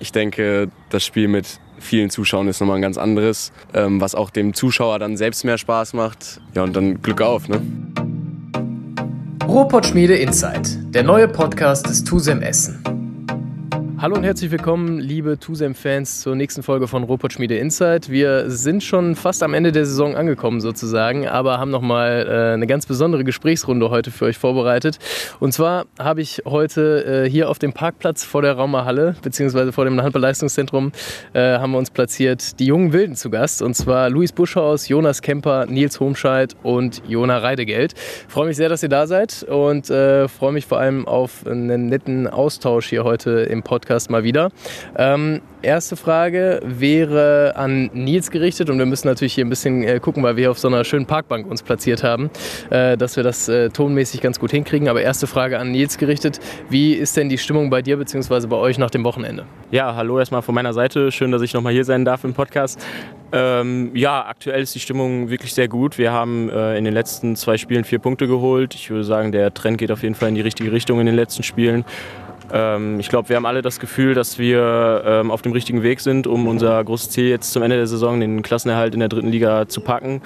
Ich denke, das Spiel mit vielen Zuschauern ist nochmal ein ganz anderes, ähm, was auch dem Zuschauer dann selbst mehr Spaß macht. Ja, und dann Glück auf, ne? Ruhrpott Schmiede Insight, der neue Podcast des TUSEM Essen. Hallo und herzlich willkommen, liebe TUSEM-Fans, zur nächsten Folge von Robot Schmiede Insight. Wir sind schon fast am Ende der Saison angekommen sozusagen, aber haben nochmal äh, eine ganz besondere Gesprächsrunde heute für euch vorbereitet. Und zwar habe ich heute äh, hier auf dem Parkplatz vor der Raumerhalle, beziehungsweise vor dem Handballleistungszentrum, äh, haben wir uns platziert die jungen Wilden zu Gast. Und zwar Luis Buschhaus, Jonas Kemper, Nils Homscheid und Jona Reidegeld. Freue mich sehr, dass ihr da seid und äh, freue mich vor allem auf einen netten Austausch hier heute im Podcast Podcast mal wieder. Ähm, erste Frage wäre an Nils gerichtet und wir müssen natürlich hier ein bisschen äh, gucken, weil wir hier auf so einer schönen Parkbank uns platziert haben, äh, dass wir das äh, tonmäßig ganz gut hinkriegen. Aber erste Frage an Nils gerichtet. Wie ist denn die Stimmung bei dir bzw. bei euch nach dem Wochenende? Ja, hallo erstmal von meiner Seite. Schön, dass ich nochmal hier sein darf im Podcast. Ähm, ja, aktuell ist die Stimmung wirklich sehr gut. Wir haben äh, in den letzten zwei Spielen vier Punkte geholt. Ich würde sagen, der Trend geht auf jeden Fall in die richtige Richtung in den letzten Spielen. Ähm, ich glaube, wir haben alle das Gefühl, dass wir ähm, auf dem richtigen Weg sind, um unser großes Ziel jetzt zum Ende der Saison, den Klassenerhalt in der dritten Liga zu packen.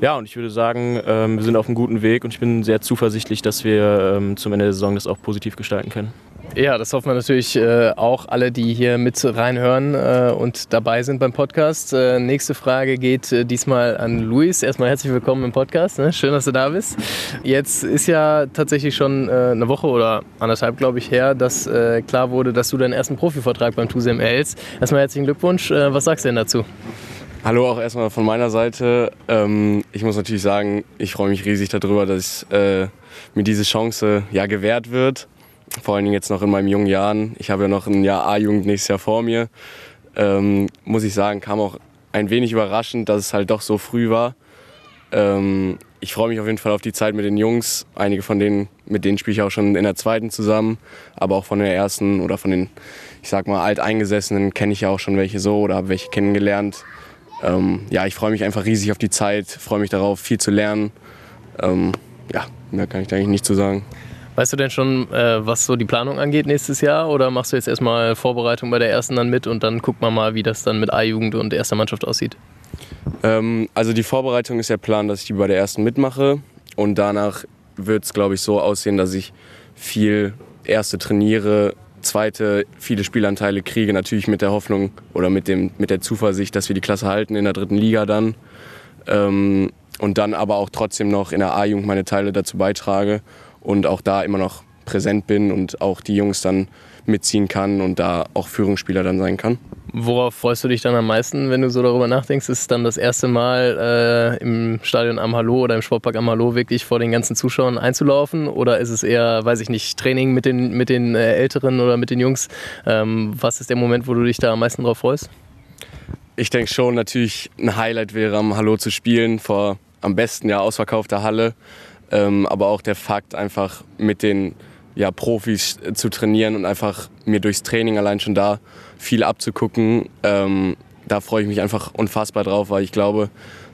Ja, und ich würde sagen, ähm, wir sind auf einem guten Weg und ich bin sehr zuversichtlich, dass wir ähm, zum Ende der Saison das auch positiv gestalten können. Ja, das hoffen wir natürlich äh, auch alle, die hier mit reinhören äh, und dabei sind beim Podcast. Äh, nächste Frage geht äh, diesmal an Luis. Erstmal herzlich willkommen im Podcast. Ne? Schön, dass du da bist. Jetzt ist ja tatsächlich schon äh, eine Woche oder anderthalb, glaube ich, her, dass äh, klar wurde, dass du deinen ersten Profivertrag beim TUSEM erhältst. Erstmal herzlichen Glückwunsch. was sagst du denn dazu? Hallo auch erstmal von meiner Seite. Ähm, ich muss natürlich sagen, ich freue mich riesig darüber, dass mir diese Chance ja gewährt wird vor allen Dingen jetzt noch in meinen jungen Jahren. Ich habe ja noch ein Jahr A-Jugend nächstes Jahr vor mir. Ähm, muss ich sagen, kam auch ein wenig überraschend, dass es halt doch so früh war. Ähm, ich freue mich auf jeden Fall auf die Zeit mit den Jungs. Einige von denen, mit denen spiele ich auch schon in der zweiten zusammen, aber auch von der ersten oder von den, ich sag mal, alteingesessenen kenne ich ja auch schon welche so oder habe welche kennengelernt. Ähm, ja, ich freue mich einfach riesig auf die Zeit, freue mich darauf, viel zu lernen. Ähm, ja, mehr kann ich da eigentlich nicht zu sagen. Weißt du denn schon, äh, was so die Planung angeht nächstes Jahr? Oder machst du jetzt erstmal Vorbereitung bei der ersten dann mit und dann guckt man mal, wie das dann mit A-Jugend und erster Mannschaft aussieht? Ähm, also die Vorbereitung ist der Plan, dass ich die bei der ersten mitmache. Und danach wird es, glaube ich, so aussehen, dass ich viel erste trainiere, zweite viele Spielanteile kriege. Natürlich mit der Hoffnung oder mit, dem, mit der Zuversicht, dass wir die Klasse halten in der dritten Liga dann. Ähm, und dann aber auch trotzdem noch in der A-Jugend meine Teile dazu beitrage und auch da immer noch präsent bin und auch die Jungs dann mitziehen kann und da auch Führungsspieler dann sein kann. Worauf freust du dich dann am meisten, wenn du so darüber nachdenkst? Ist es dann das erste Mal äh, im Stadion am Hallo oder im Sportpark am Hallo wirklich vor den ganzen Zuschauern einzulaufen? Oder ist es eher, weiß ich nicht, Training mit den, mit den äh, Älteren oder mit den Jungs? Ähm, was ist der Moment, wo du dich da am meisten drauf freust? Ich denke schon, natürlich ein Highlight wäre, am Hallo zu spielen, vor am besten ja ausverkaufter Halle. Ähm, aber auch der Fakt, einfach mit den ja, Profis zu trainieren und einfach mir durchs Training allein schon da viel abzugucken, ähm, da freue ich mich einfach unfassbar drauf, weil ich glaube,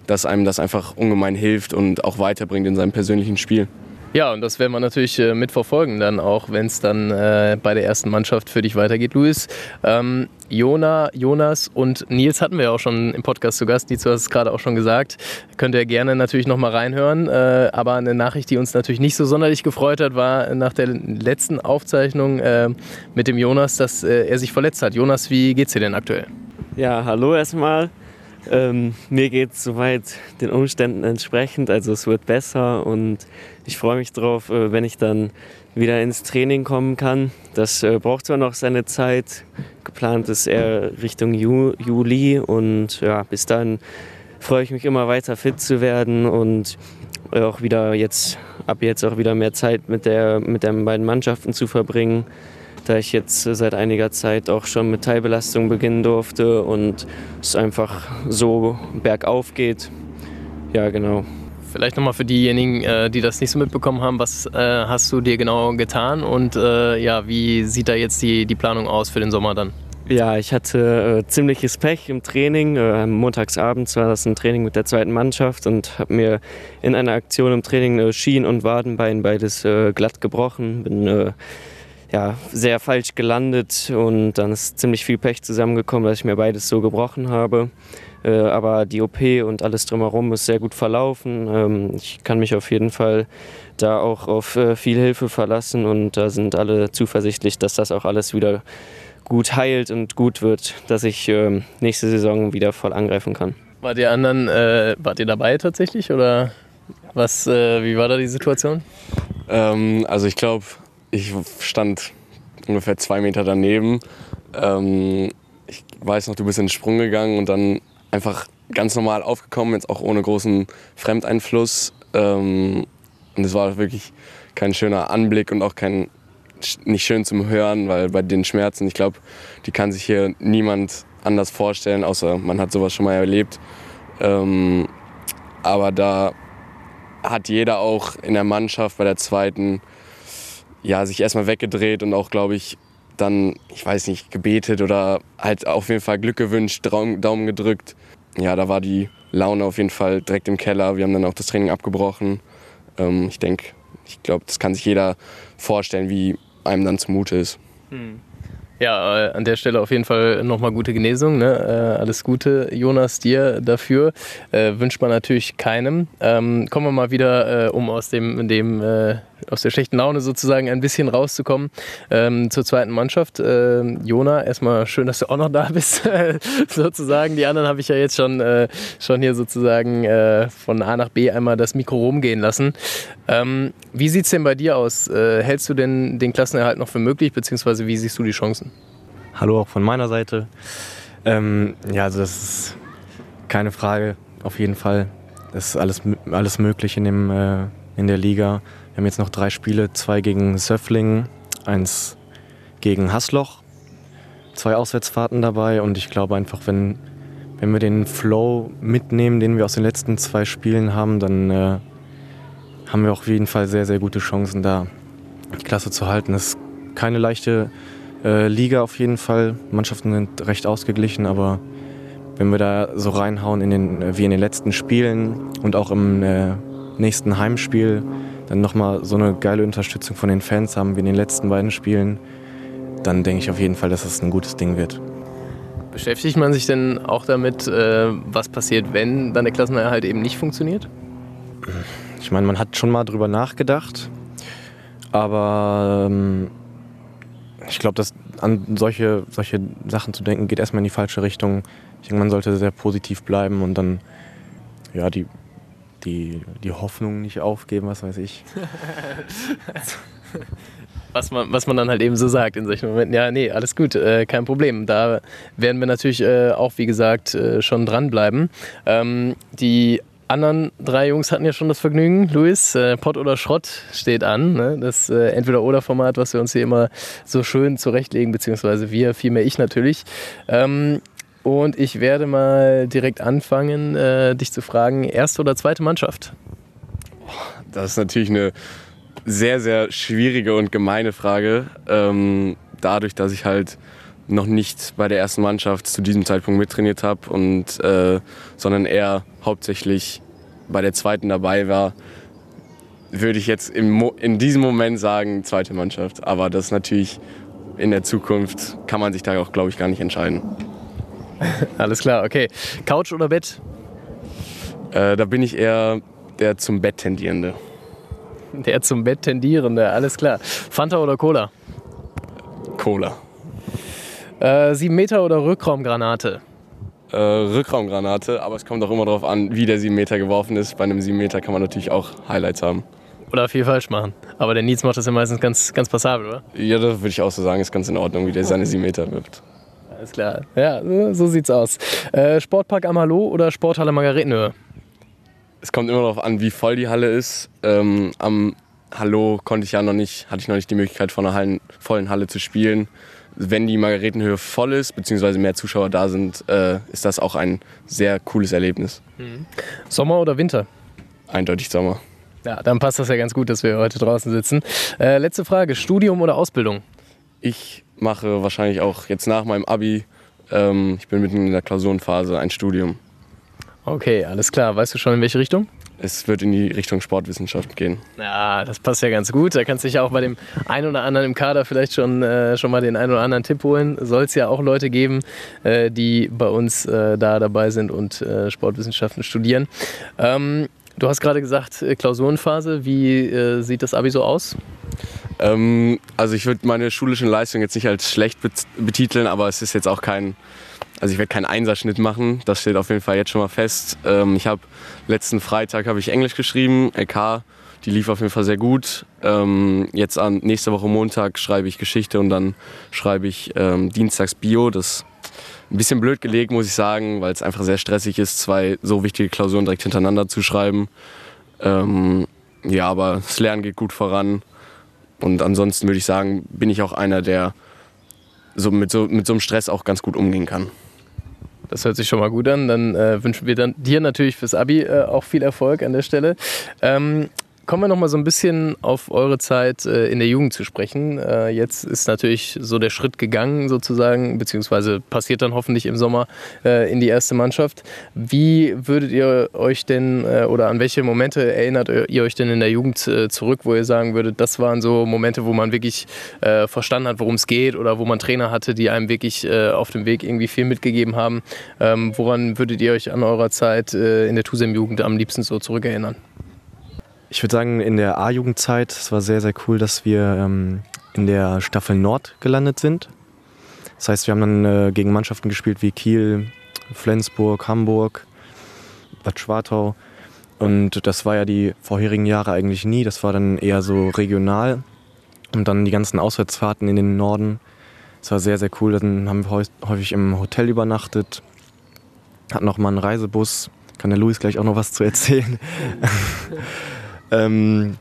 dass einem das einfach ungemein hilft und auch weiterbringt in seinem persönlichen Spiel. Ja, und das werden wir natürlich äh, mitverfolgen, dann auch, wenn es dann äh, bei der ersten Mannschaft für dich weitergeht, Luis. Ähm, Jona, Jonas und Nils hatten wir ja auch schon im Podcast zu Gast. Nils, du hast es gerade auch schon gesagt. Könnt ihr gerne natürlich nochmal reinhören. Äh, aber eine Nachricht, die uns natürlich nicht so sonderlich gefreut hat, war nach der letzten Aufzeichnung äh, mit dem Jonas, dass äh, er sich verletzt hat. Jonas, wie geht's dir denn aktuell? Ja, hallo erstmal. Ähm, mir geht es soweit den Umständen entsprechend, also es wird besser und ich freue mich drauf, äh, wenn ich dann wieder ins Training kommen kann. Das äh, braucht zwar noch seine Zeit, geplant ist eher Richtung Ju Juli und ja, bis dann freue ich mich immer weiter fit zu werden und auch wieder jetzt ab jetzt auch wieder mehr Zeit mit der mit den beiden Mannschaften zu verbringen da ich jetzt seit einiger Zeit auch schon mit Teilbelastung beginnen durfte und es einfach so bergauf geht. Ja, genau. Vielleicht nochmal für diejenigen, äh, die das nicht so mitbekommen haben, was äh, hast du dir genau getan und äh, ja, wie sieht da jetzt die, die Planung aus für den Sommer dann? Ja, ich hatte äh, ziemliches Pech im Training. Äh, montagsabends war das ein Training mit der zweiten Mannschaft und habe mir in einer Aktion im Training äh, Schien und Wadenbein beides glatt gebrochen. Bin ja, sehr falsch gelandet und dann ist ziemlich viel Pech zusammengekommen, dass ich mir beides so gebrochen habe. Äh, aber die OP und alles drumherum ist sehr gut verlaufen. Ähm, ich kann mich auf jeden Fall da auch auf äh, viel Hilfe verlassen und da sind alle zuversichtlich, dass das auch alles wieder gut heilt und gut wird, dass ich äh, nächste Saison wieder voll angreifen kann. Wart ihr anderen, äh, wart ihr dabei tatsächlich oder was, äh, wie war da die Situation? Ähm, also ich glaube, ich stand ungefähr zwei Meter daneben. Ähm, ich weiß noch, du bist in den Sprung gegangen und dann einfach ganz normal aufgekommen, jetzt auch ohne großen Fremdeinfluss. Ähm, und es war wirklich kein schöner Anblick und auch kein nicht schön zum Hören, weil bei den Schmerzen, ich glaube, die kann sich hier niemand anders vorstellen, außer man hat sowas schon mal erlebt. Ähm, aber da hat jeder auch in der Mannschaft bei der zweiten ja, sich erstmal weggedreht und auch, glaube ich, dann, ich weiß nicht, gebetet oder halt auf jeden Fall Glück gewünscht, Daumen gedrückt. Ja, da war die Laune auf jeden Fall direkt im Keller. Wir haben dann auch das Training abgebrochen. Ähm, ich denke, ich glaube, das kann sich jeder vorstellen, wie einem dann zumute ist. Hm. Ja, äh, an der Stelle auf jeden Fall nochmal gute Genesung. Ne? Äh, alles Gute, Jonas, dir dafür. Äh, wünscht man natürlich keinem. Ähm, kommen wir mal wieder, äh, um aus dem, dem aus der schlechten Laune sozusagen ein bisschen rauszukommen ähm, zur zweiten Mannschaft. Ähm, Jona, erstmal schön, dass du auch noch da bist, sozusagen. Die anderen habe ich ja jetzt schon, äh, schon hier sozusagen äh, von A nach B einmal das Mikro rumgehen lassen. Ähm, wie sieht es denn bei dir aus? Äh, hältst du denn den Klassenerhalt noch für möglich, beziehungsweise wie siehst du die Chancen? Hallo auch von meiner Seite. Ähm, ja, also das ist keine Frage, auf jeden Fall. Das ist alles, alles möglich in, dem, äh, in der Liga. Wir haben jetzt noch drei Spiele, zwei gegen Söfflingen, eins gegen Hasloch, zwei Auswärtsfahrten dabei und ich glaube einfach, wenn, wenn wir den Flow mitnehmen, den wir aus den letzten zwei Spielen haben, dann äh, haben wir auf jeden Fall sehr, sehr gute Chancen, da die Klasse zu halten. Es ist keine leichte äh, Liga auf jeden Fall. Mannschaften sind recht ausgeglichen, aber wenn wir da so reinhauen in den, äh, wie in den letzten Spielen und auch im äh, nächsten Heimspiel, dann nochmal so eine geile Unterstützung von den Fans haben wie in den letzten beiden Spielen, dann denke ich auf jeden Fall, dass es ein gutes Ding wird. Beschäftigt man sich denn auch damit, äh, was passiert, wenn dann der Klassenerhalt eben nicht funktioniert? Ich meine, man hat schon mal drüber nachgedacht, aber ähm, ich glaube, dass an solche, solche Sachen zu denken geht erstmal in die falsche Richtung. Ich denke, man sollte sehr positiv bleiben und dann ja, die die, die Hoffnung nicht aufgeben, was weiß ich. was, man, was man dann halt eben so sagt in solchen Momenten. Ja, nee, alles gut, äh, kein Problem. Da werden wir natürlich äh, auch, wie gesagt, äh, schon dranbleiben. Ähm, die anderen drei Jungs hatten ja schon das Vergnügen. Luis, äh, Pott oder Schrott steht an. Ne? Das äh, Entweder-Oder-Format, was wir uns hier immer so schön zurechtlegen, beziehungsweise wir, vielmehr ich natürlich. Ähm, und ich werde mal direkt anfangen, äh, dich zu fragen, erste oder zweite Mannschaft? Das ist natürlich eine sehr, sehr schwierige und gemeine Frage. Ähm, dadurch, dass ich halt noch nicht bei der ersten Mannschaft zu diesem Zeitpunkt mittrainiert habe und äh, sondern eher hauptsächlich bei der zweiten dabei war, würde ich jetzt in diesem Moment sagen zweite Mannschaft. Aber das natürlich in der Zukunft kann man sich da auch, glaube ich, gar nicht entscheiden. Alles klar, okay. Couch oder Bett? Äh, da bin ich eher der zum Bett tendierende. Der zum Bett tendierende, alles klar. Fanta oder Cola? Cola. Äh, sieben Meter oder Rückraumgranate? Äh, Rückraumgranate, aber es kommt auch immer darauf an, wie der 7 Meter geworfen ist. Bei einem 7 Meter kann man natürlich auch Highlights haben. Oder viel falsch machen. Aber der Nietz macht das ja meistens ganz, ganz passabel, oder? Ja, das würde ich auch so sagen, ist ganz in Ordnung, wie der seine 7 Meter wirft. Alles klar. Ja, so sieht's aus. Äh, Sportpark am Hallo oder Sporthalle Margaretenhöhe? Es kommt immer darauf an, wie voll die Halle ist. Ähm, am Hallo konnte ich ja noch nicht, hatte ich noch nicht die Möglichkeit, vor einer Hallen, vollen Halle zu spielen. Wenn die Margaretenhöhe voll ist, beziehungsweise mehr Zuschauer da sind, äh, ist das auch ein sehr cooles Erlebnis. Mhm. Sommer oder Winter? Eindeutig Sommer. Ja, dann passt das ja ganz gut, dass wir heute draußen sitzen. Äh, letzte Frage: Studium oder Ausbildung? Ich mache wahrscheinlich auch jetzt nach meinem Abi, ähm, ich bin mitten in der Klausurenphase, ein Studium. Okay, alles klar. Weißt du schon in welche Richtung? es wird in die Richtung Sportwissenschaft gehen. Ja, das passt ja ganz gut. Da kannst du dich auch bei dem einen oder anderen im Kader vielleicht schon, äh, schon mal den einen oder anderen Tipp holen. Soll es ja auch Leute geben, äh, die bei uns äh, da dabei sind und äh, Sportwissenschaften studieren. Ähm, du hast gerade gesagt, äh, Klausurenphase. Wie äh, sieht das Abi so aus? Ähm, also ich würde meine schulischen Leistungen jetzt nicht als schlecht betiteln, aber es ist jetzt auch kein also ich werde keinen Einserschnitt machen, das steht auf jeden Fall jetzt schon mal fest. Ähm, ich habe letzten Freitag habe ich Englisch geschrieben, LK, die lief auf jeden Fall sehr gut. Ähm, jetzt an nächste Woche Montag schreibe ich Geschichte und dann schreibe ich ähm, Dienstags Bio. Das ein bisschen blöd gelegt, muss ich sagen, weil es einfach sehr stressig ist, zwei so wichtige Klausuren direkt hintereinander zu schreiben. Ähm, ja, aber das Lernen geht gut voran. Und ansonsten würde ich sagen, bin ich auch einer, der so mit, so mit so einem Stress auch ganz gut umgehen kann. Das hört sich schon mal gut an. Dann äh, wünschen wir dann dir natürlich fürs Abi äh, auch viel Erfolg an der Stelle. Ähm, kommen wir noch mal so ein bisschen auf eure Zeit äh, in der Jugend zu sprechen. Äh, jetzt ist natürlich so der Schritt gegangen sozusagen, beziehungsweise passiert dann hoffentlich im Sommer äh, in die erste Mannschaft. Wie würdet ihr euch denn äh, oder an welche Momente erinnert ihr euch denn in der Jugend äh, zurück, wo ihr sagen würdet, das waren so Momente, wo man wirklich äh, verstanden hat, worum es geht oder wo man Trainer hatte, die einem wirklich auf dem Weg irgendwie viel mitgegeben haben. Ähm, woran würdet ihr euch an eurer Zeit in der TUSEM-Jugend am liebsten so zurückerinnern? Ich würde sagen, in der A-Jugendzeit, es war sehr, sehr cool, dass wir ähm, in der Staffel Nord gelandet sind. Das heißt, wir haben dann äh, gegen Mannschaften gespielt wie Kiel, Flensburg, Hamburg, Bad Schwartau. Und das war ja die vorherigen Jahre eigentlich nie. Das war dann eher so regional. Und dann die ganzen Auswärtsfahrten in den Norden. Das war sehr, sehr cool. Dann haben wir häufig im Hotel übernachtet. Hatten noch mal einen Reisebus. Kann der Luis gleich auch noch was zu erzählen. Ähm,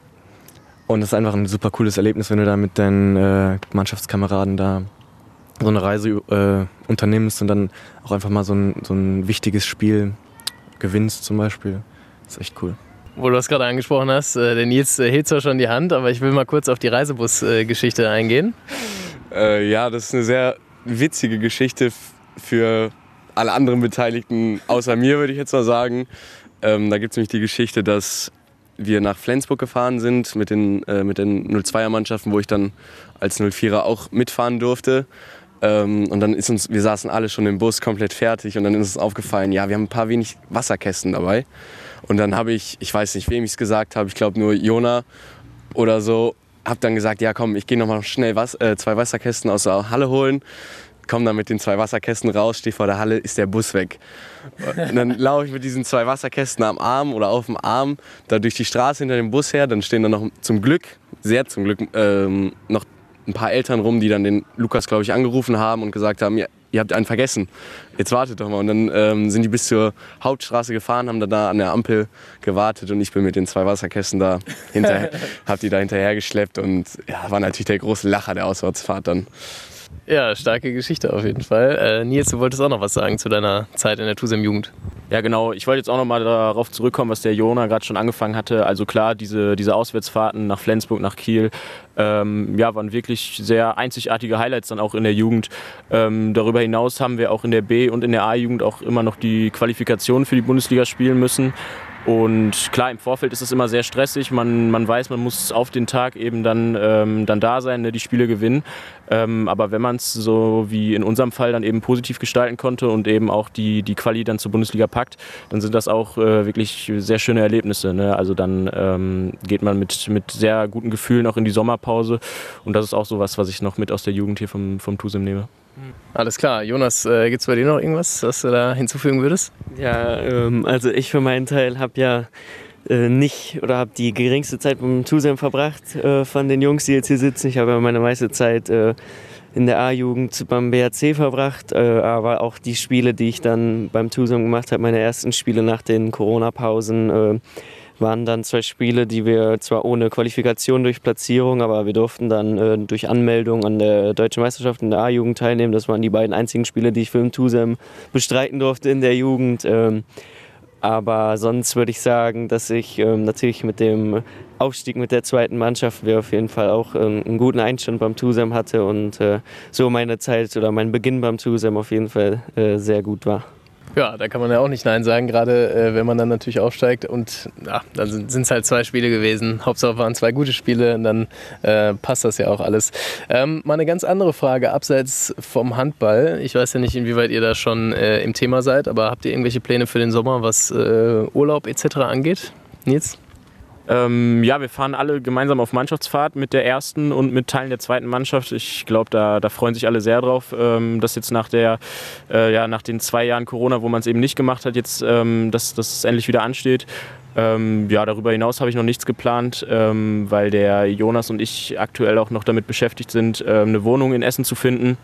und es ist einfach ein super cooles Erlebnis, wenn du da mit deinen äh, Mannschaftskameraden da so eine Reise äh, unternimmst und dann auch einfach mal so ein, so ein wichtiges Spiel gewinnst zum Beispiel. Das ist echt cool. Wo du das gerade angesprochen hast, äh, der Nils äh, hebt zwar schon die Hand, aber ich will mal kurz auf die Reisebus-Geschichte äh, eingehen. Äh, ja, das ist eine sehr witzige Geschichte für alle anderen Beteiligten, außer mir, würde ich jetzt mal sagen. Ähm, da gibt es nämlich die Geschichte, dass wir nach Flensburg gefahren sind mit den, äh, mit den 02er-Mannschaften, wo ich dann als 04er auch mitfahren durfte. Ähm, und dann ist uns, wir saßen alle schon im Bus komplett fertig und dann ist uns aufgefallen, ja, wir haben ein paar wenig Wasserkästen dabei. Und dann habe ich, ich weiß nicht, wem ich es gesagt habe, ich glaube nur Jona oder so, habe dann gesagt, ja komm, ich gehe nochmal schnell was, äh, zwei Wasserkästen aus der Halle holen komme dann mit den zwei Wasserkästen raus, stehe vor der Halle, ist der Bus weg. Und dann laufe ich mit diesen zwei Wasserkästen am Arm oder auf dem Arm da durch die Straße hinter dem Bus her. Dann stehen da noch zum Glück, sehr zum Glück, ähm, noch ein paar Eltern rum, die dann den Lukas, glaube ich, angerufen haben und gesagt haben, ja, ihr habt einen vergessen, jetzt wartet doch mal. Und dann ähm, sind die bis zur Hauptstraße gefahren, haben dann da an der Ampel gewartet und ich bin mit den zwei Wasserkästen da hinterher, hab die da hinterher geschleppt und ja, war natürlich der große Lacher der Auswärtsfahrt dann. Ja, starke Geschichte auf jeden Fall. Äh, Nils, du wolltest auch noch was sagen zu deiner Zeit in der TUSEM-Jugend. Ja, genau. Ich wollte jetzt auch noch mal darauf zurückkommen, was der Jona gerade schon angefangen hatte. Also klar, diese, diese Auswärtsfahrten nach Flensburg, nach Kiel, ähm, ja, waren wirklich sehr einzigartige Highlights dann auch in der Jugend. Ähm, darüber hinaus haben wir auch in der B- und in der A-Jugend auch immer noch die Qualifikation für die Bundesliga spielen müssen. Und klar, im Vorfeld ist es immer sehr stressig. Man, man weiß, man muss auf den Tag eben dann, ähm, dann da sein, ne, die Spiele gewinnen. Ähm, aber wenn man es so wie in unserem Fall dann eben positiv gestalten konnte und eben auch die, die Quali dann zur Bundesliga packt, dann sind das auch äh, wirklich sehr schöne Erlebnisse. Ne? Also dann ähm, geht man mit, mit sehr guten Gefühlen auch in die Sommerpause. Und das ist auch so was, was ich noch mit aus der Jugend hier vom, vom TUSIM nehme. Alles klar. Jonas, äh, gibt es bei dir noch irgendwas, was du da hinzufügen würdest? Ja, ähm, also ich für meinen Teil habe ja äh, nicht oder habe die geringste Zeit beim Tusem verbracht äh, von den Jungs, die jetzt hier sitzen. Ich habe ja meine meiste Zeit äh, in der A-Jugend beim BRC verbracht, äh, aber auch die Spiele, die ich dann beim Tusem gemacht habe, meine ersten Spiele nach den Corona-Pausen äh, waren dann zwei Spiele, die wir zwar ohne Qualifikation durch Platzierung, aber wir durften dann äh, durch Anmeldung an der Deutschen Meisterschaft in der A-Jugend teilnehmen. Das waren die beiden einzigen Spiele, die ich für den Tusem bestreiten durfte in der Jugend. Ähm, aber sonst würde ich sagen, dass ich ähm, natürlich mit dem Aufstieg mit der zweiten Mannschaft wir auf jeden Fall auch ähm, einen guten Einstand beim Tusem hatte und äh, so meine Zeit oder mein Beginn beim Tusem auf jeden Fall äh, sehr gut war. Ja, da kann man ja auch nicht Nein sagen, gerade äh, wenn man dann natürlich aufsteigt. Und ja, dann sind es halt zwei Spiele gewesen. Hauptsache waren zwei gute Spiele und dann äh, passt das ja auch alles. Ähm, mal eine ganz andere Frage, abseits vom Handball. Ich weiß ja nicht, inwieweit ihr da schon äh, im Thema seid, aber habt ihr irgendwelche Pläne für den Sommer, was äh, Urlaub etc. angeht? Nils? Ähm, ja, wir fahren alle gemeinsam auf Mannschaftsfahrt mit der ersten und mit Teilen der zweiten Mannschaft. Ich glaube, da, da freuen sich alle sehr drauf, ähm, dass jetzt nach, der, äh, ja, nach den zwei Jahren Corona, wo man es eben nicht gemacht hat, jetzt, ähm, dass das endlich wieder ansteht. Ähm, ja, darüber hinaus habe ich noch nichts geplant, ähm, weil der Jonas und ich aktuell auch noch damit beschäftigt sind, äh, eine Wohnung in Essen zu finden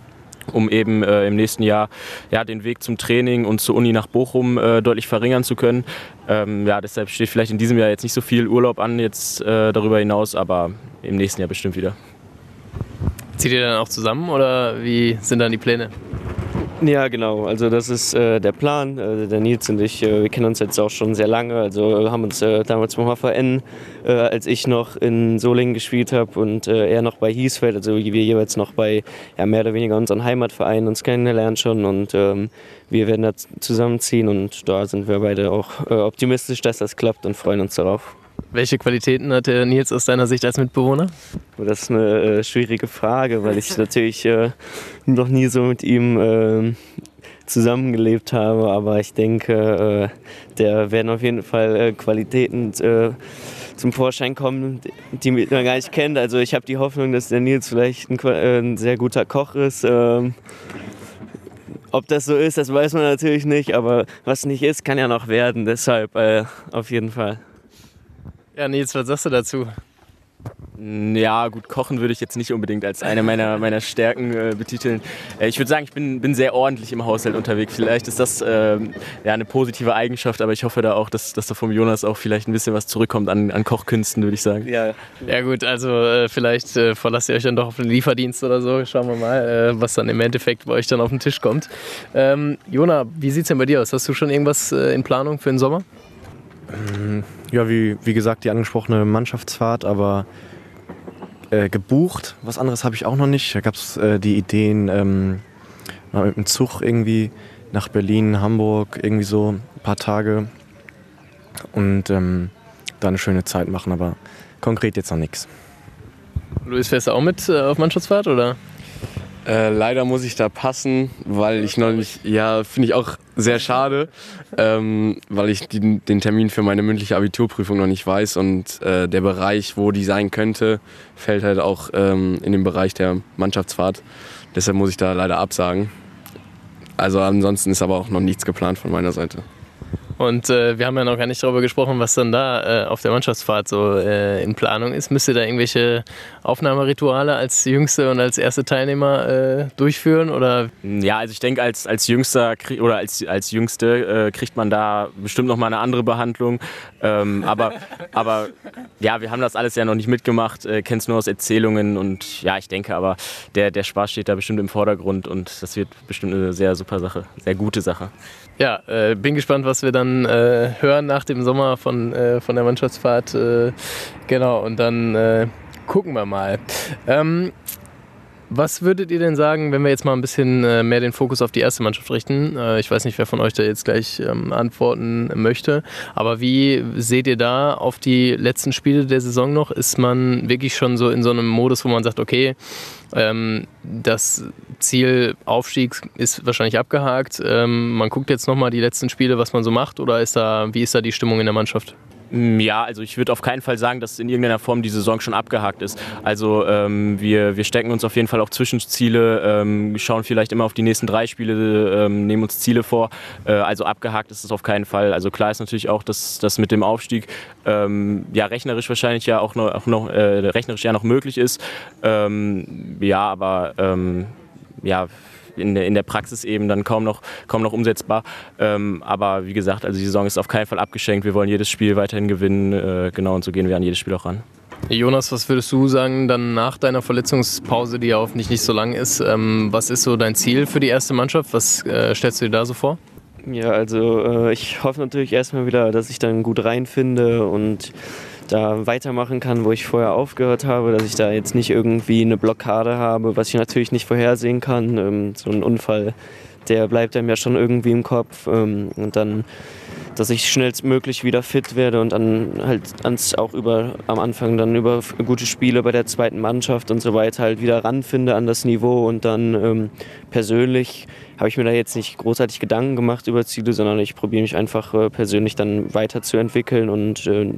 um eben äh, im nächsten Jahr ja, den Weg zum Training und zur Uni nach Bochum äh, deutlich verringern zu können. Ähm, ja, deshalb steht vielleicht in diesem Jahr jetzt nicht so viel Urlaub an jetzt äh, darüber hinaus, aber im nächsten Jahr bestimmt wieder. Zieht ihr dann auch zusammen oder wie sind dann die Pläne? Ja, genau. Also das ist äh, der Plan. Äh, der Nils und ich, äh, wir kennen uns jetzt auch schon sehr lange. Also haben uns äh, damals beim HVN, äh, als ich noch in Solingen gespielt habe und äh, er noch bei Hiesfeld, also wir jeweils noch bei ja, mehr oder weniger unseren Heimatvereinen uns kennengelernt schon und ähm, wir werden da zusammenziehen und da sind wir beide auch optimistisch, dass das klappt und freuen uns darauf. Welche Qualitäten hat der Nils aus deiner Sicht als Mitbewohner? Das ist eine äh, schwierige Frage, weil ich natürlich äh, noch nie so mit ihm äh, zusammengelebt habe. Aber ich denke, äh, der werden auf jeden Fall äh, Qualitäten äh, zum Vorschein kommen, die man gar nicht kennt. Also ich habe die Hoffnung, dass der Nils vielleicht ein, ein sehr guter Koch ist. Ähm, ob das so ist, das weiß man natürlich nicht, aber was nicht ist, kann ja noch werden. Deshalb auf jeden Fall. Ja, Nils, was sagst du dazu? Ja, gut, kochen würde ich jetzt nicht unbedingt als eine meiner, meiner Stärken äh, betiteln. Äh, ich würde sagen, ich bin, bin sehr ordentlich im Haushalt unterwegs. Vielleicht ist das äh, ja, eine positive Eigenschaft, aber ich hoffe da auch, dass, dass da vom Jonas auch vielleicht ein bisschen was zurückkommt an, an Kochkünsten, würde ich sagen. Ja, ja gut, also äh, vielleicht äh, verlasst ihr euch dann doch auf den Lieferdienst oder so. Schauen wir mal, äh, was dann im Endeffekt bei euch dann auf den Tisch kommt. Ähm, Jona, wie sieht es denn bei dir aus? Hast du schon irgendwas in Planung für den Sommer? Ja, wie, wie gesagt, die angesprochene Mannschaftsfahrt, aber äh, gebucht. Was anderes habe ich auch noch nicht. Da gab es äh, die Ideen, ähm, mal mit dem Zug irgendwie nach Berlin, Hamburg, irgendwie so ein paar Tage und ähm, da eine schöne Zeit machen, aber konkret jetzt noch nichts. Luis, fährst du auch mit äh, auf Mannschaftsfahrt oder? Äh, leider muss ich da passen, weil ich noch nicht, ja, finde ich auch sehr schade, ähm, weil ich die, den Termin für meine mündliche Abiturprüfung noch nicht weiß und äh, der Bereich, wo die sein könnte, fällt halt auch ähm, in den Bereich der Mannschaftsfahrt. Deshalb muss ich da leider absagen. Also ansonsten ist aber auch noch nichts geplant von meiner Seite. Und äh, wir haben ja noch gar nicht darüber gesprochen, was dann da äh, auf der Mannschaftsfahrt so äh, in Planung ist. Müsst ihr da irgendwelche Aufnahmerituale als Jüngste und als erste Teilnehmer äh, durchführen? Oder? Ja, also ich denke, als, als Jüngster oder als, als Jüngste äh, kriegt man da bestimmt noch mal eine andere Behandlung. Ähm, aber, aber ja, wir haben das alles ja noch nicht mitgemacht, äh, kennen es nur aus Erzählungen und ja, ich denke aber, der, der Spaß steht da bestimmt im Vordergrund und das wird bestimmt eine sehr super Sache, sehr gute Sache. Ja, äh, bin gespannt, was wir dann äh, hören nach dem Sommer von, äh, von der Mannschaftsfahrt. Äh, genau, und dann äh, gucken wir mal. Ähm, was würdet ihr denn sagen, wenn wir jetzt mal ein bisschen äh, mehr den Fokus auf die erste Mannschaft richten? ich weiß nicht, wer von euch da jetzt gleich ähm, antworten möchte, aber wie seht ihr da auf die letzten Spiele der Saison noch? Ist man wirklich schon so in so einem Modus, wo man sagt, okay, ähm, das Ziel Aufstieg ist wahrscheinlich abgehakt. Ähm, man guckt jetzt nochmal die letzten Spiele, was man so macht, oder ist da, wie ist da die Stimmung in der Mannschaft? Mm, ja, also ich würde auf keinen Fall sagen, dass in irgendeiner Form die Saison schon abgehakt ist. Also ähm, wir, wir stecken uns auf jeden Fall auch Zwischenziele, ähm, schauen vielleicht immer auf die nächsten drei Spiele, ähm, nehmen uns Ziele vor. Äh, also abgehakt ist es auf keinen Fall. Also klar ist natürlich auch, dass das mit dem Aufstieg ähm, ja rechnerisch wahrscheinlich ja auch noch, auch noch äh, rechnerisch ja noch möglich ist. Ähm, ja, aber ähm, ja in der, in der Praxis eben dann kaum noch, kaum noch umsetzbar. Ähm, aber wie gesagt, also die Saison ist auf keinen Fall abgeschenkt. Wir wollen jedes Spiel weiterhin gewinnen. Äh, genau, und so gehen wir an jedes Spiel auch ran. Jonas, was würdest du sagen, dann nach deiner Verletzungspause, die ja hoffentlich nicht so lang ist, ähm, was ist so dein Ziel für die erste Mannschaft? Was äh, stellst du dir da so vor? Ja, also äh, ich hoffe natürlich erstmal wieder, dass ich dann gut reinfinde und da weitermachen kann, wo ich vorher aufgehört habe, dass ich da jetzt nicht irgendwie eine Blockade habe, was ich natürlich nicht vorhersehen kann. Ähm, so ein Unfall der bleibt einem ja schon irgendwie im Kopf. Ähm, und dann, dass ich schnellstmöglich wieder fit werde und dann halt ans, auch über, am Anfang dann über gute Spiele bei der zweiten Mannschaft und so weiter halt wieder ranfinde an das Niveau und dann ähm, persönlich habe ich mir da jetzt nicht großartig Gedanken gemacht über Ziele, sondern ich probiere mich einfach äh, persönlich dann weiterzuentwickeln und äh,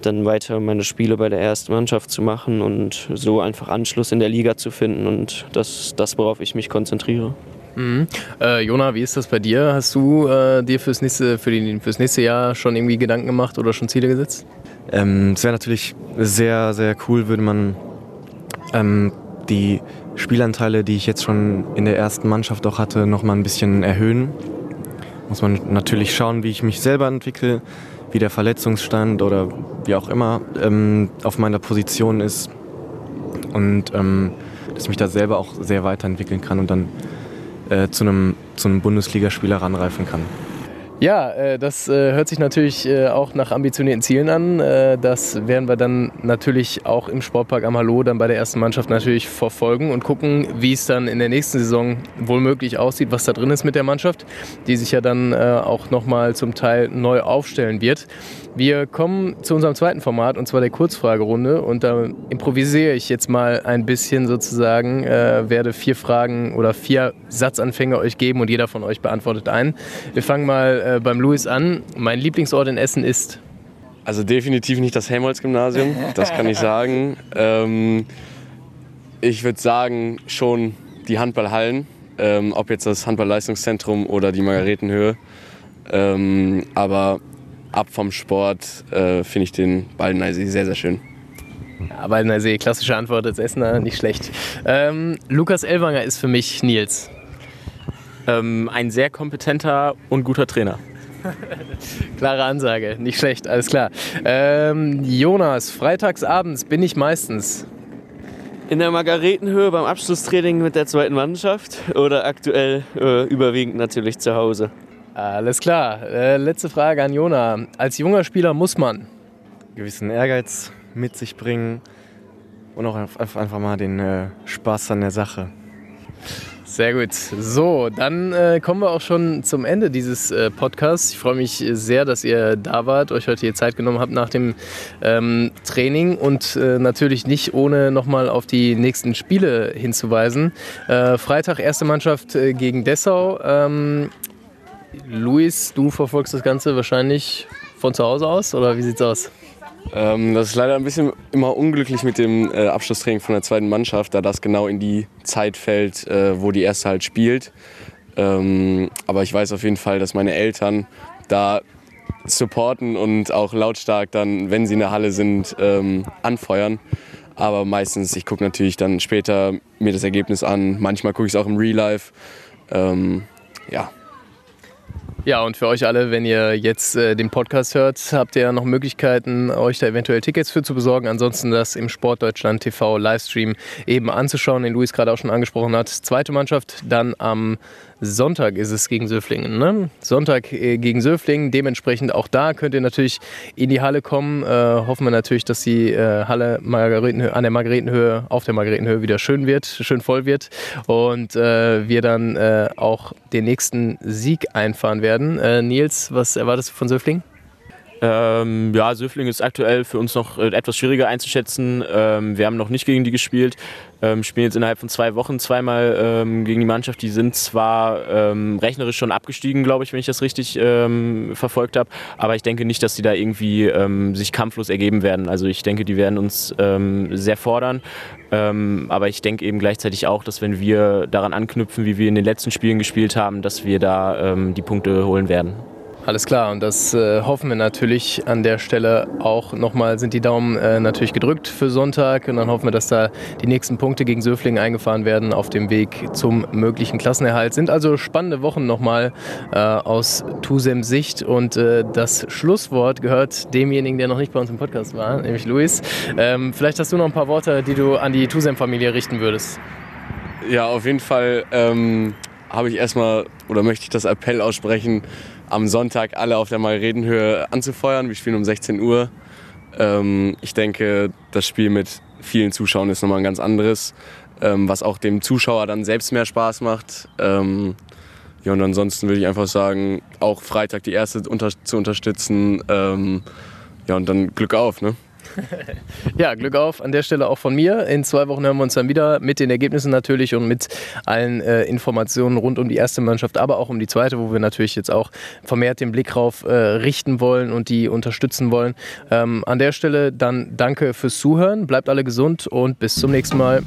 dann weiter meine Spiele bei der ersten Mannschaft zu machen und so einfach Anschluss in der Liga zu finden und das das, worauf ich mich konzentriere. Mhm. Äh, Jona, wie ist das bei dir? Hast du äh, dir fürs nächste, für die, fürs nächste Jahr schon irgendwie Gedanken gemacht oder schon Ziele gesetzt? Ähm, es wäre natürlich sehr, sehr cool, würde man ähm, die Spielanteile, die ich jetzt schon in der ersten Mannschaft auch hatte, noch mal ein bisschen erhöhen. Muss man natürlich schauen, wie ich mich selber entwickle, wie der Verletzungsstand oder wie auch immer ähm, auf meiner Position ist und ähm, dass ich mich da selber auch sehr weiterentwickeln kann und dann äh, zu einem, zu einem Bundesligaspieler ranreifen kann. Ja, äh, das äh, hört sich natürlich äh, auch nach ambitionierten Zielen an. Das werden wir dann natürlich auch im Sportpark am Hallo dann bei der ersten Mannschaft natürlich verfolgen und gucken, wie es dann in der nächsten Saison wohlmöglich aussieht, was da drin ist mit der Mannschaft, die sich ja dann auch nochmal zum Teil neu aufstellen wird. Wir kommen zu unserem zweiten Format und zwar der Kurzfragerunde und da improvisiere ich jetzt mal ein bisschen sozusagen, äh, werde vier Fragen oder vier Satzanfänge euch geben und jeder von euch beantwortet einen. Wir fangen mal äh, beim Louis an. Mein Lieblingsort in Essen ist? Also definitiv nicht das Helmholtz-Gymnasium, das kann ich sagen. Ähm, ich würde sagen schon die Handballhallen, ähm, ob jetzt das Handballleistungszentrum oder die Margaretenhöhe. Ähm, aber ab vom Sport äh, finde ich den Baldener See sehr, sehr schön. Ja, Baldener See, klassische Antwort als Essener, nicht schlecht. Ähm, Lukas Elwanger ist für mich Nils. Ähm, ein sehr kompetenter und guter Trainer. Klare Ansage, nicht schlecht, alles klar. Ähm, Jonas, freitagsabends bin ich meistens. In der Margaretenhöhe beim Abschlusstraining mit der zweiten Mannschaft oder aktuell äh, überwiegend natürlich zu Hause. Alles klar. Äh, letzte Frage an Jona. Als junger Spieler muss man gewissen Ehrgeiz mit sich bringen und auch einfach mal den äh, Spaß an der Sache. Sehr gut. So, dann äh, kommen wir auch schon zum Ende dieses äh, Podcasts. Ich freue mich sehr, dass ihr da wart, euch heute hier Zeit genommen habt nach dem ähm, Training und äh, natürlich nicht ohne nochmal auf die nächsten Spiele hinzuweisen. Äh, Freitag erste Mannschaft äh, gegen Dessau. Ähm, Luis, du verfolgst das Ganze wahrscheinlich von zu Hause aus oder wie sieht's aus? Ähm, das ist leider ein bisschen immer unglücklich mit dem äh, Abschlusstraining von der zweiten Mannschaft, da das genau in die Zeit fällt, äh, wo die erste halt spielt. Ähm, aber ich weiß auf jeden Fall, dass meine Eltern da supporten und auch lautstark dann, wenn sie in der Halle sind, ähm, anfeuern. Aber meistens, ich gucke natürlich dann später mir das Ergebnis an. Manchmal gucke ich es auch im Real Life. Ähm, ja, ja, und für euch alle, wenn ihr jetzt äh, den Podcast hört, habt ihr noch Möglichkeiten, euch da eventuell Tickets für zu besorgen. Ansonsten das im Sportdeutschland TV Livestream eben anzuschauen, den Luis gerade auch schon angesprochen hat. Zweite Mannschaft dann am Sonntag ist es gegen Söflingen. Ne? Sonntag äh, gegen Söflingen. Dementsprechend auch da könnt ihr natürlich in die Halle kommen. Äh, hoffen wir natürlich, dass die äh, Halle an der Margaretenhöhe, auf der Margaretenhöhe wieder schön wird, schön voll wird. Und äh, wir dann äh, auch den nächsten Sieg einfahren werden. Äh, Nils, was erwartest du von Söflingen? Ähm, ja, Söfling ist aktuell für uns noch äh, etwas schwieriger einzuschätzen. Ähm, wir haben noch nicht gegen die gespielt. Ähm, spielen jetzt innerhalb von zwei Wochen zweimal ähm, gegen die Mannschaft. Die sind zwar ähm, rechnerisch schon abgestiegen, glaube ich, wenn ich das richtig ähm, verfolgt habe. Aber ich denke nicht, dass die da irgendwie sich kampflos ergeben werden. Also ich denke, die werden uns sehr fordern. aber ich denke eben gleichzeitig auch, dass wenn wir daran anknüpfen, wie wir in den letzten Spielen gespielt haben, dass wir da die Punkte holen werden. Alles klar, und das äh, hoffen wir natürlich an der Stelle auch nochmal. Sind die Daumen äh, natürlich gedrückt für Sonntag und dann hoffen wir, dass da die nächsten Punkte gegen Söflingen eingefahren werden auf dem Weg zum möglichen Klassenerhalt. Sind also spannende Wochen nochmal äh, aus Tusem Sicht und äh, das Schlusswort gehört demjenigen, der noch nicht bei uns im Podcast war, nämlich Luis. Ähm, vielleicht hast du noch ein paar Worte, die du an die Tusem-Familie richten würdest. Ja, auf jeden Fall ähm, habe ich erstmal oder möchte ich das Appell aussprechen am Sonntag alle auf der Margaretenhöhe anzufeuern. Wir spielen um 16 Uhr. Ähm, ich denke, das Spiel mit vielen Zuschauern ist nochmal ein ganz anderes, ähm, was auch dem Zuschauer dann selbst mehr Spaß macht. Ähm, Ja, und ansonsten würde ich einfach sagen, auch Freitag die erste unter zu unterstützen. Ähm, ja, und dann Glück auf, ne? ja, Glück auf an der Stelle auch von mir. In zwei Wochen hören wir uns dann wieder mit den Ergebnissen natürlich und mit allen äh, Informationen rund um die erste Mannschaft, aber auch um die zweite, wo wir natürlich jetzt auch vermehrt den Blick drauf äh, richten wollen und die unterstützen wollen. Ähm, an der Stelle dann danke fürs Zuhören, bleibt alle gesund und bis zum nächsten Mal.